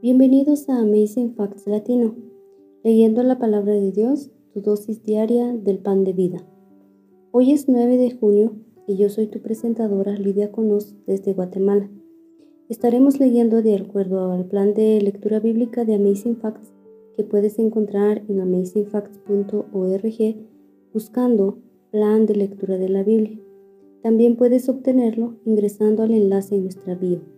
Bienvenidos a Amazing Facts Latino, leyendo la palabra de Dios, tu dosis diaria del pan de vida. Hoy es 9 de junio y yo soy tu presentadora Lidia Conos desde Guatemala. Estaremos leyendo de acuerdo al plan de lectura bíblica de Amazing Facts que puedes encontrar en amazingfacts.org buscando plan de lectura de la Biblia. También puedes obtenerlo ingresando al enlace en nuestra bio.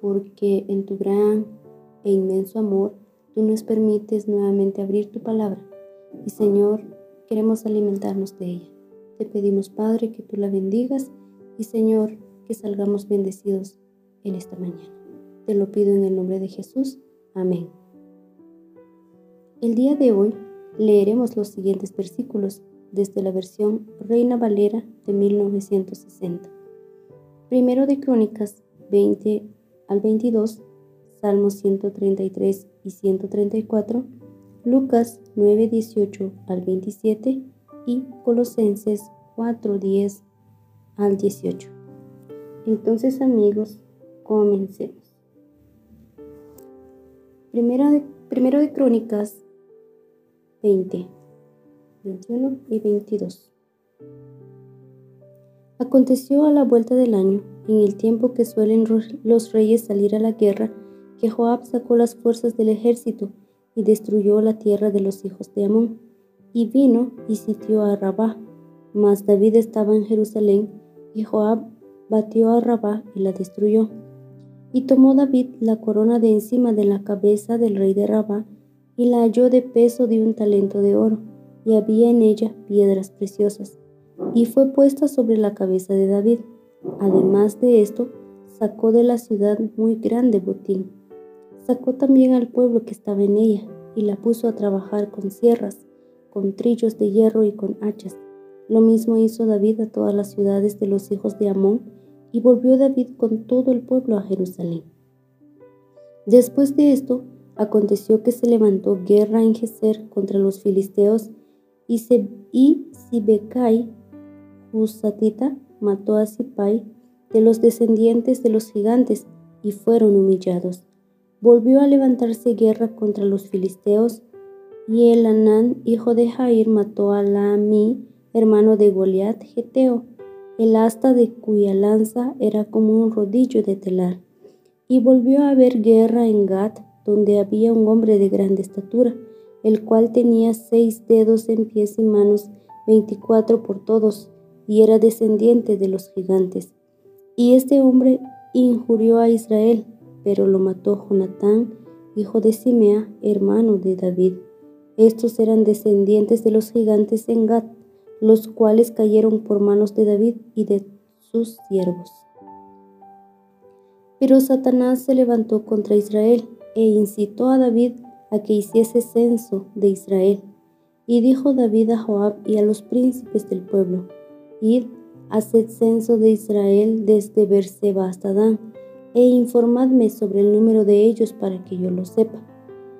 porque en tu gran e inmenso amor tú nos permites nuevamente abrir tu palabra. Y Señor, queremos alimentarnos de ella. Te pedimos, Padre, que tú la bendigas y Señor, que salgamos bendecidos en esta mañana. Te lo pido en el nombre de Jesús. Amén. El día de hoy leeremos los siguientes versículos desde la versión Reina Valera de 1960. Primero de Crónicas 20 al 22, Salmos 133 y 134, Lucas 9, 18 al 27 y Colosenses 4, 10 al 18. Entonces amigos, comencemos. de, primero de Crónicas 20, 21 y 22. Aconteció a la vuelta del año, en el tiempo que suelen los reyes salir a la guerra, que Joab sacó las fuerzas del ejército y destruyó la tierra de los hijos de Amón, y vino y sitió a Rabá. Mas David estaba en Jerusalén, y Joab batió a Rabá y la destruyó. Y tomó David la corona de encima de la cabeza del rey de Rabá, y la halló de peso de un talento de oro, y había en ella piedras preciosas, y fue puesta sobre la cabeza de David. Además de esto, sacó de la ciudad muy grande botín. Sacó también al pueblo que estaba en ella, y la puso a trabajar con sierras, con trillos de hierro y con hachas. Lo mismo hizo David a todas las ciudades de los hijos de Amón, y volvió David con todo el pueblo a Jerusalén. Después de esto, aconteció que se levantó guerra en Geser contra los filisteos, y, Husatita, mató a Sipai de los descendientes de los gigantes, y fueron humillados. Volvió a levantarse guerra contra los filisteos, y el Anán, hijo de Jair, mató a Laami, hermano de Goliat, Geteo, el asta de cuya lanza era como un rodillo de telar. Y volvió a haber guerra en Gat, donde había un hombre de grande estatura, el cual tenía seis dedos en pies y manos, veinticuatro por todos, y era descendiente de los gigantes. Y este hombre injurió a Israel, pero lo mató Jonatán, hijo de Simea, hermano de David. Estos eran descendientes de los gigantes en Gat, los cuales cayeron por manos de David y de sus siervos. Pero Satanás se levantó contra Israel e incitó a David a que hiciese censo de Israel. Y dijo David a Joab y a los príncipes del pueblo, Id, haced censo de Israel desde Berseba hasta Dan, e informadme sobre el número de ellos para que yo lo sepa.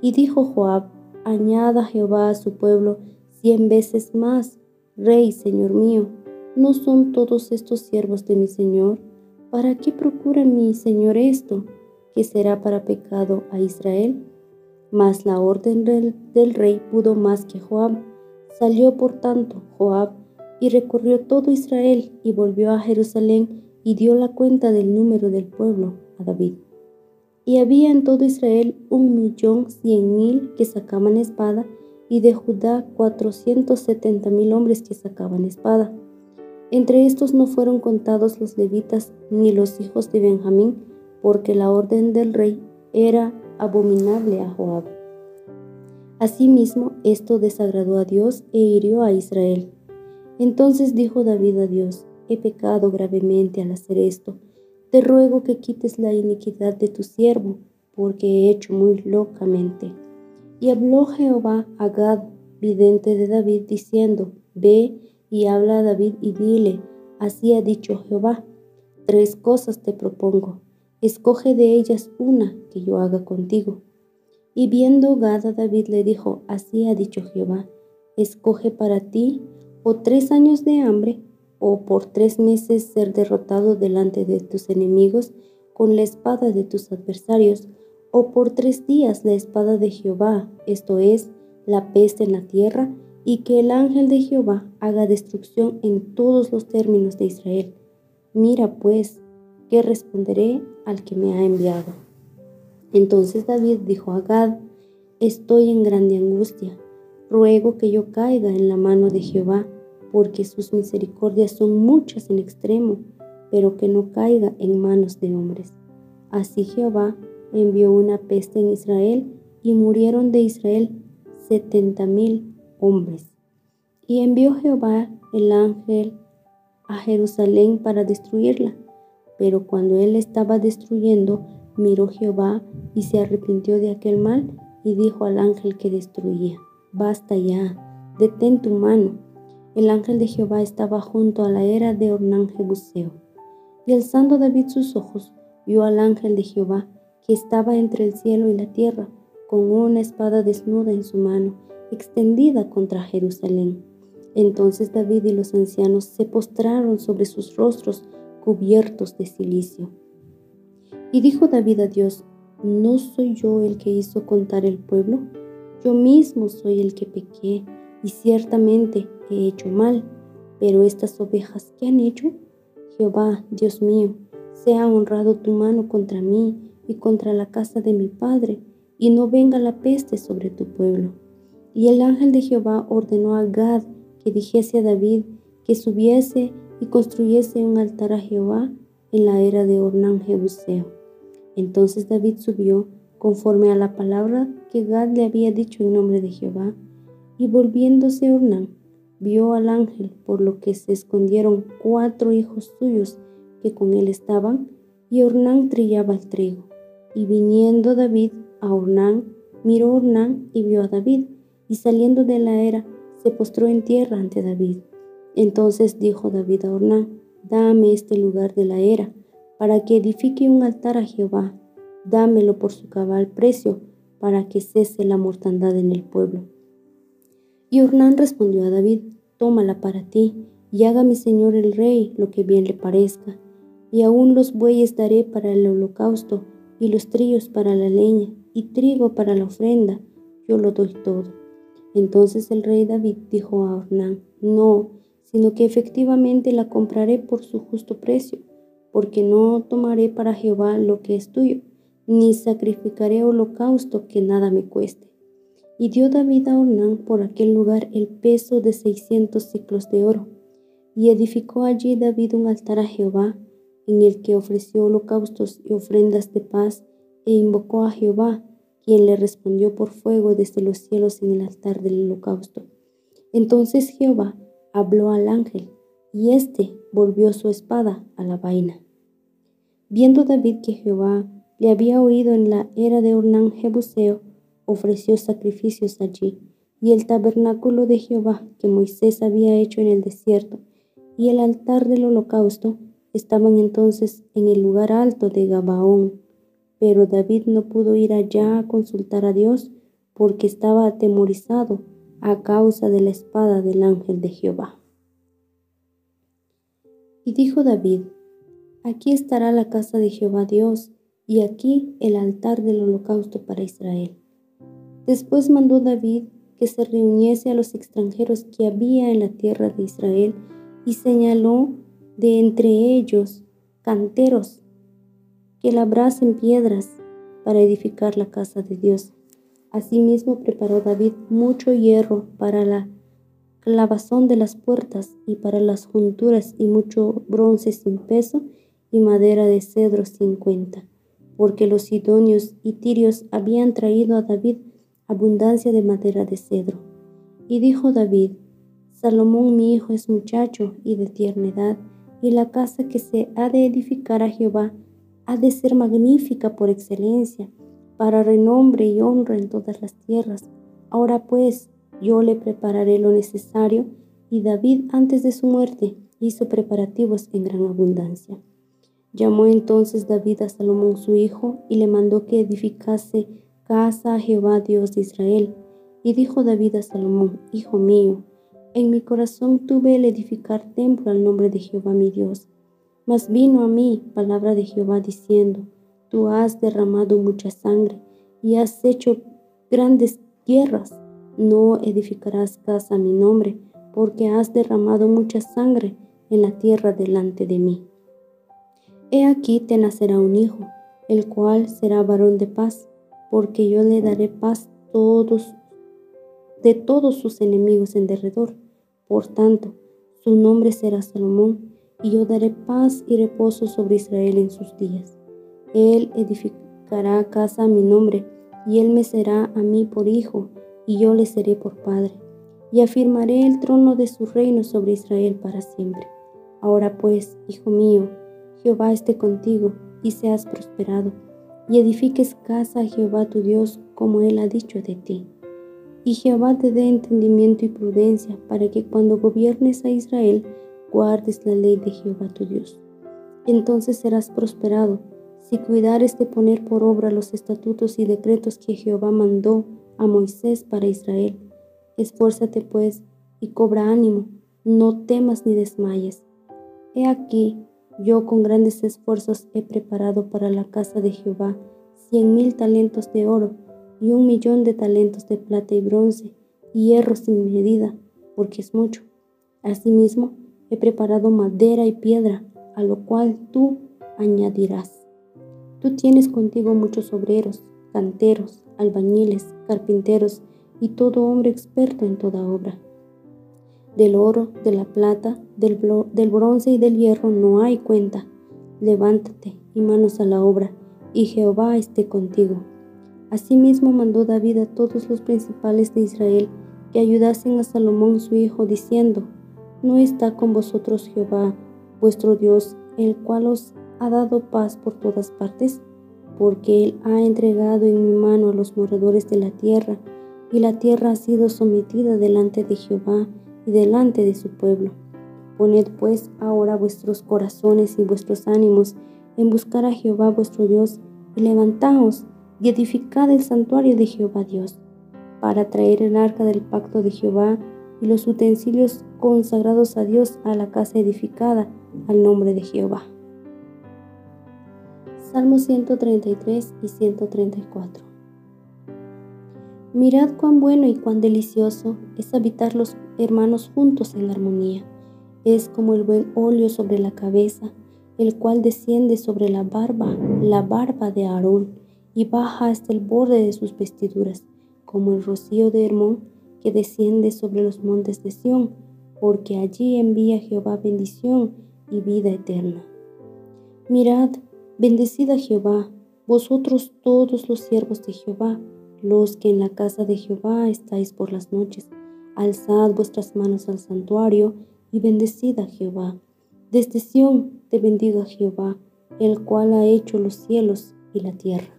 Y dijo Joab, añada Jehová a su pueblo cien veces más, Rey, Señor mío, ¿no son todos estos siervos de mi Señor? ¿Para qué procura mi Señor esto? ¿Que será para pecado a Israel? Mas la orden del, del rey pudo más que Joab. Salió por tanto Joab y recorrió todo Israel y volvió a Jerusalén y dio la cuenta del número del pueblo a David. Y había en todo Israel un millón cien mil que sacaban espada, y de Judá cuatrocientos setenta mil hombres que sacaban espada. Entre estos no fueron contados los levitas ni los hijos de Benjamín, porque la orden del rey era abominable a Joab. Asimismo, esto desagradó a Dios e hirió a Israel. Entonces dijo David a Dios, he pecado gravemente al hacer esto. Te ruego que quites la iniquidad de tu siervo, porque he hecho muy locamente. Y habló Jehová a Gad, vidente de David, diciendo, Ve y habla a David y dile, así ha dicho Jehová, tres cosas te propongo, escoge de ellas una que yo haga contigo. Y viendo Gad a David le dijo, así ha dicho Jehová, escoge para ti o tres años de hambre o por tres meses ser derrotado delante de tus enemigos con la espada de tus adversarios, o por tres días la espada de Jehová, esto es, la peste en la tierra, y que el ángel de Jehová haga destrucción en todos los términos de Israel. Mira pues, ¿qué responderé al que me ha enviado? Entonces David dijo a Gad, estoy en grande angustia, ruego que yo caiga en la mano de Jehová, porque sus misericordias son muchas en extremo, pero que no caiga en manos de hombres. Así Jehová envió una peste en Israel y murieron de Israel setenta mil hombres. Y envió Jehová el ángel a Jerusalén para destruirla. Pero cuando él estaba destruyendo, miró Jehová y se arrepintió de aquel mal y dijo al ángel que destruía, basta ya, detén tu mano. El ángel de Jehová estaba junto a la era de Ornán Jebuseo. Y alzando David sus ojos, vio al ángel de Jehová que estaba entre el cielo y la tierra, con una espada desnuda en su mano, extendida contra Jerusalén. Entonces David y los ancianos se postraron sobre sus rostros cubiertos de silicio. Y dijo David a Dios, ¿no soy yo el que hizo contar el pueblo? Yo mismo soy el que pequé y ciertamente he hecho mal, pero estas ovejas, ¿qué han hecho? Jehová, Dios mío, sea honrado tu mano contra mí y contra la casa de mi padre, y no venga la peste sobre tu pueblo. Y el ángel de Jehová ordenó a Gad que dijese a David que subiese y construyese un altar a Jehová en la era de Ornán Jebuseo. Entonces David subió conforme a la palabra que Gad le había dicho en nombre de Jehová, y volviéndose Ornán, vio al ángel, por lo que se escondieron cuatro hijos suyos que con él estaban, y Ornán trillaba el trigo. Y viniendo David a Ornán, miró Ornán y vio a David, y saliendo de la era, se postró en tierra ante David. Entonces dijo David a Ornán, dame este lugar de la era, para que edifique un altar a Jehová, dámelo por su cabal precio, para que cese la mortandad en el pueblo. Y Ornán respondió a David, tómala para ti, y haga mi señor el rey lo que bien le parezca. Y aún los bueyes daré para el holocausto, y los trillos para la leña, y trigo para la ofrenda, yo lo doy todo. Entonces el rey David dijo a Ornán, no, sino que efectivamente la compraré por su justo precio, porque no tomaré para Jehová lo que es tuyo, ni sacrificaré holocausto que nada me cueste. Y dio David a Ornán por aquel lugar el peso de seiscientos ciclos de oro. Y edificó allí David un altar a Jehová, en el que ofreció holocaustos y ofrendas de paz, e invocó a Jehová, quien le respondió por fuego desde los cielos en el altar del holocausto. Entonces Jehová habló al ángel, y éste volvió su espada a la vaina. Viendo David que Jehová le había oído en la era de Ornán Jebuseo, ofreció sacrificios allí, y el tabernáculo de Jehová que Moisés había hecho en el desierto, y el altar del holocausto estaban entonces en el lugar alto de Gabaón. Pero David no pudo ir allá a consultar a Dios porque estaba atemorizado a causa de la espada del ángel de Jehová. Y dijo David, aquí estará la casa de Jehová Dios, y aquí el altar del holocausto para Israel. Después mandó David que se reuniese a los extranjeros que había en la tierra de Israel y señaló de entre ellos canteros que labrasen piedras para edificar la casa de Dios. Asimismo preparó David mucho hierro para la clavazón de las puertas y para las junturas y mucho bronce sin peso y madera de cedro sin cuenta, porque los sidonios y tirios habían traído a David abundancia de madera de cedro. Y dijo David, Salomón mi hijo es muchacho y de tierna edad, y la casa que se ha de edificar a Jehová ha de ser magnífica por excelencia, para renombre y honra en todas las tierras. Ahora pues, yo le prepararé lo necesario, y David antes de su muerte hizo preparativos en gran abundancia. Llamó entonces David a Salomón su hijo y le mandó que edificase casa Jehová Dios de Israel. Y dijo David a Salomón, Hijo mío, en mi corazón tuve el edificar templo al nombre de Jehová mi Dios. Mas vino a mí palabra de Jehová diciendo, Tú has derramado mucha sangre y has hecho grandes guerras. No edificarás casa a mi nombre, porque has derramado mucha sangre en la tierra delante de mí. He aquí te nacerá un hijo, el cual será varón de paz, porque yo le daré paz todos de todos sus enemigos en derredor. Por tanto, su nombre será Salomón, y yo daré paz y reposo sobre Israel en sus días. Él edificará casa a mi nombre, y él me será a mí por hijo, y yo le seré por padre. Y afirmaré el trono de su reino sobre Israel para siempre. Ahora pues, hijo mío, Jehová esté contigo, y seas prosperado, y edifiques casa a Jehová tu Dios, como él ha dicho de ti. Y Jehová te dé entendimiento y prudencia, para que cuando gobiernes a Israel, guardes la ley de Jehová tu Dios. Entonces serás prosperado si cuidares de poner por obra los estatutos y decretos que Jehová mandó a Moisés para Israel. Esfuérzate pues y cobra ánimo, no temas ni desmayes. He aquí, yo con grandes esfuerzos he preparado para la casa de Jehová cien mil talentos de oro y un millón de talentos de plata y bronce y hierro sin medida, porque es mucho. Asimismo, he preparado madera y piedra, a lo cual tú añadirás. Tú tienes contigo muchos obreros, canteros, albañiles, carpinteros y todo hombre experto en toda obra. Del oro, de la plata, del, bronce y del hierro no hay cuenta. Levántate y manos a la obra, y Jehová esté contigo. Asimismo mandó David a todos los principales de Israel que ayudasen a Salomón su hijo, diciendo, ¿No está con vosotros Jehová, vuestro Dios, el cual os ha dado paz por todas partes, porque Él ha entregado en mi mano a los moradores de la tierra, y la tierra ha sido sometida delante de Jehová y delante de su pueblo. Poned pues ahora vuestros corazones y vuestros ánimos en buscar a Jehová vuestro Dios, y levantaos y edificad el santuario de Jehová Dios, para traer el arca del pacto de Jehová y los utensilios consagrados a Dios a la casa edificada al nombre de Jehová. Salmos 133 y 134. Mirad cuán bueno y cuán delicioso es habitar los hermanos juntos en armonía. Es como el buen óleo sobre la cabeza, el cual desciende sobre la barba, la barba de Aarón, y baja hasta el borde de sus vestiduras, como el rocío de Hermón que desciende sobre los montes de Sión, porque allí envía Jehová bendición y vida eterna. Mirad, Bendecid a Jehová, vosotros todos los siervos de Jehová, los que en la casa de Jehová estáis por las noches. Alzad vuestras manos al santuario y bendecid a Jehová. Desde Sión te bendiga Jehová, el cual ha hecho los cielos y la tierra.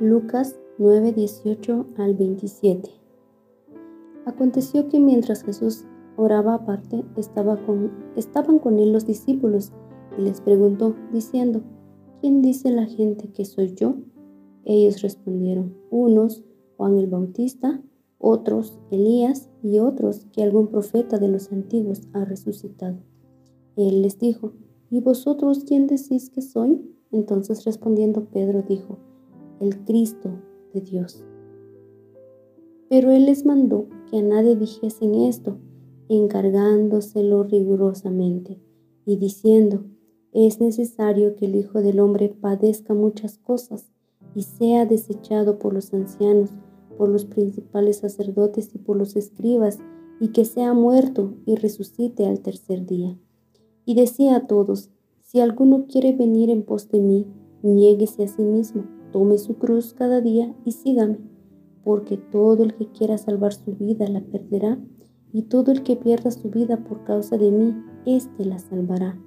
Lucas 9, 18 al 27. Aconteció que mientras Jesús oraba aparte, estaba con, estaban con él los discípulos y les preguntó, diciendo, ¿quién dice la gente que soy yo? Ellos respondieron, unos, Juan el Bautista, otros, Elías, y otros, que algún profeta de los antiguos ha resucitado. Él les dijo, ¿y vosotros quién decís que soy? Entonces respondiendo Pedro dijo, el Cristo de Dios. Pero él les mandó que a nadie dijesen esto, encargándoselo rigurosamente, y diciendo, es necesario que el Hijo del Hombre padezca muchas cosas y sea desechado por los ancianos, por los principales sacerdotes y por los escribas, y que sea muerto y resucite al tercer día. Y decía a todos, si alguno quiere venir en pos de mí, niéguese a sí mismo, tome su cruz cada día y sígame, porque todo el que quiera salvar su vida la perderá, y todo el que pierda su vida por causa de mí, éste la salvará.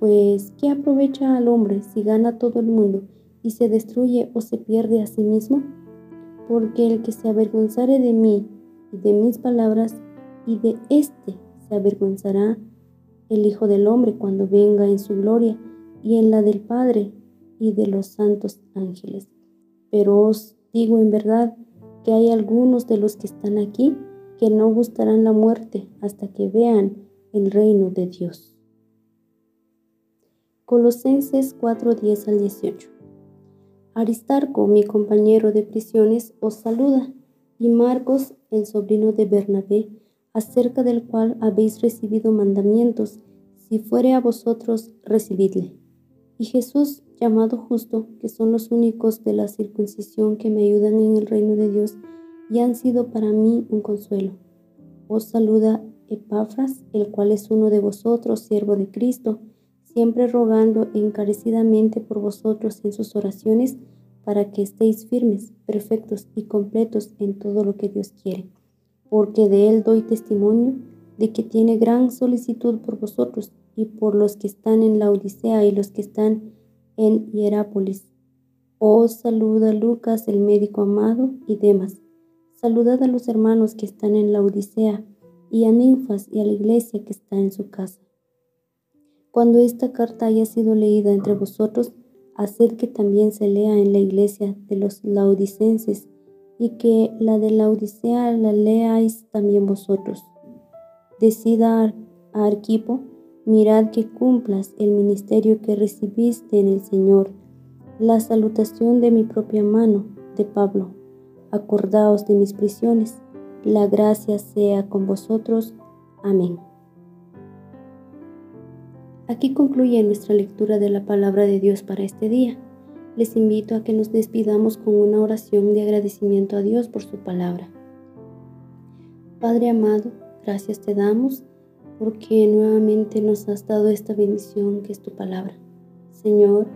Pues, ¿qué aprovecha al hombre si gana todo el mundo y se destruye o se pierde a sí mismo? Porque el que se avergonzare de mí y de mis palabras, y de éste se avergonzará el Hijo del Hombre cuando venga en su gloria y en la del Padre y de los santos ángeles. Pero os digo en verdad que hay algunos de los que están aquí que no gustarán la muerte hasta que vean el reino de Dios. Colosenses 4:10 al 18. Aristarco, mi compañero de prisiones, os saluda, y Marcos, el sobrino de Bernabé, acerca del cual habéis recibido mandamientos, si fuere a vosotros, recibidle. Y Jesús, llamado justo, que son los únicos de la circuncisión que me ayudan en el reino de Dios y han sido para mí un consuelo. Os saluda Epafras, el cual es uno de vosotros, siervo de Cristo, siempre rogando encarecidamente por vosotros en sus oraciones, para que estéis firmes, perfectos y completos en todo lo que Dios quiere porque de él doy testimonio de que tiene gran solicitud por vosotros y por los que están en la Odisea y los que están en Hierápolis. Os saluda Lucas, el médico amado, y demás. Saludad a los hermanos que están en la Odisea, y a Ninfas y a la iglesia que está en su casa. Cuando esta carta haya sido leída entre vosotros, haced que también se lea en la iglesia de los laodicenses y que la de la Odisea la leáis también vosotros. Decida a Arquipo, mirad que cumplas el ministerio que recibiste en el Señor. La salutación de mi propia mano, de Pablo. Acordaos de mis prisiones. La gracia sea con vosotros. Amén. Aquí concluye nuestra lectura de la palabra de Dios para este día les invito a que nos despidamos con una oración de agradecimiento a Dios por su palabra. Padre amado, gracias te damos porque nuevamente nos has dado esta bendición que es tu palabra. Señor,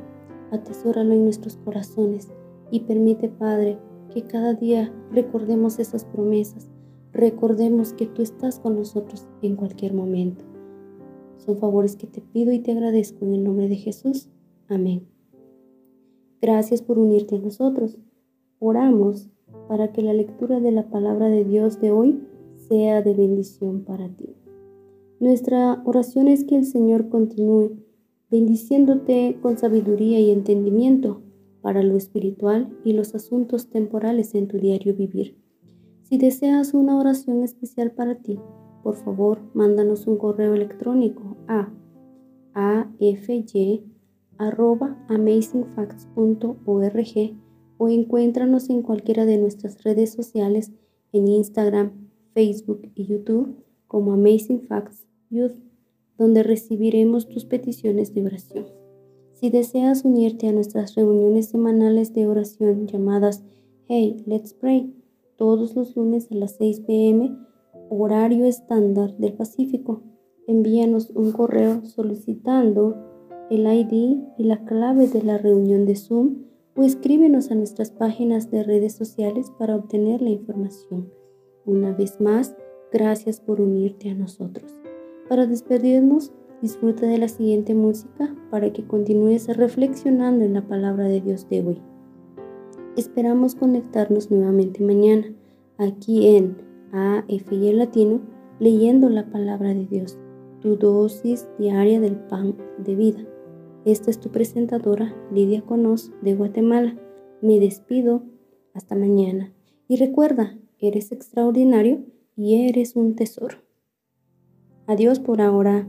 atesóralo en nuestros corazones y permite, Padre, que cada día recordemos esas promesas, recordemos que tú estás con nosotros en cualquier momento. Son favores que te pido y te agradezco en el nombre de Jesús. Amén. Gracias por unirte a nosotros. Oramos para que la lectura de la palabra de Dios de hoy sea de bendición para ti. Nuestra oración es que el Señor continúe bendiciéndote con sabiduría y entendimiento para lo espiritual y los asuntos temporales en tu diario vivir. Si deseas una oración especial para ti, por favor, mándanos un correo electrónico a afy arroba amazingfacts.org o encuéntranos en cualquiera de nuestras redes sociales en Instagram, Facebook y YouTube como Amazing Facts Youth, donde recibiremos tus peticiones de oración. Si deseas unirte a nuestras reuniones semanales de oración llamadas Hey, Let's Pray, todos los lunes a las 6 pm, horario estándar del Pacífico, envíanos un correo solicitando el ID y la clave de la reunión de Zoom o escríbenos a nuestras páginas de redes sociales para obtener la información. Una vez más, gracias por unirte a nosotros. Para despedirnos, disfruta de la siguiente música para que continúes reflexionando en la palabra de Dios de hoy. Esperamos conectarnos nuevamente mañana aquí en AFI Latino leyendo la palabra de Dios, tu dosis diaria del pan de vida. Esta es tu presentadora, Lidia Conos, de Guatemala. Me despido. Hasta mañana. Y recuerda, eres extraordinario y eres un tesoro. Adiós por ahora.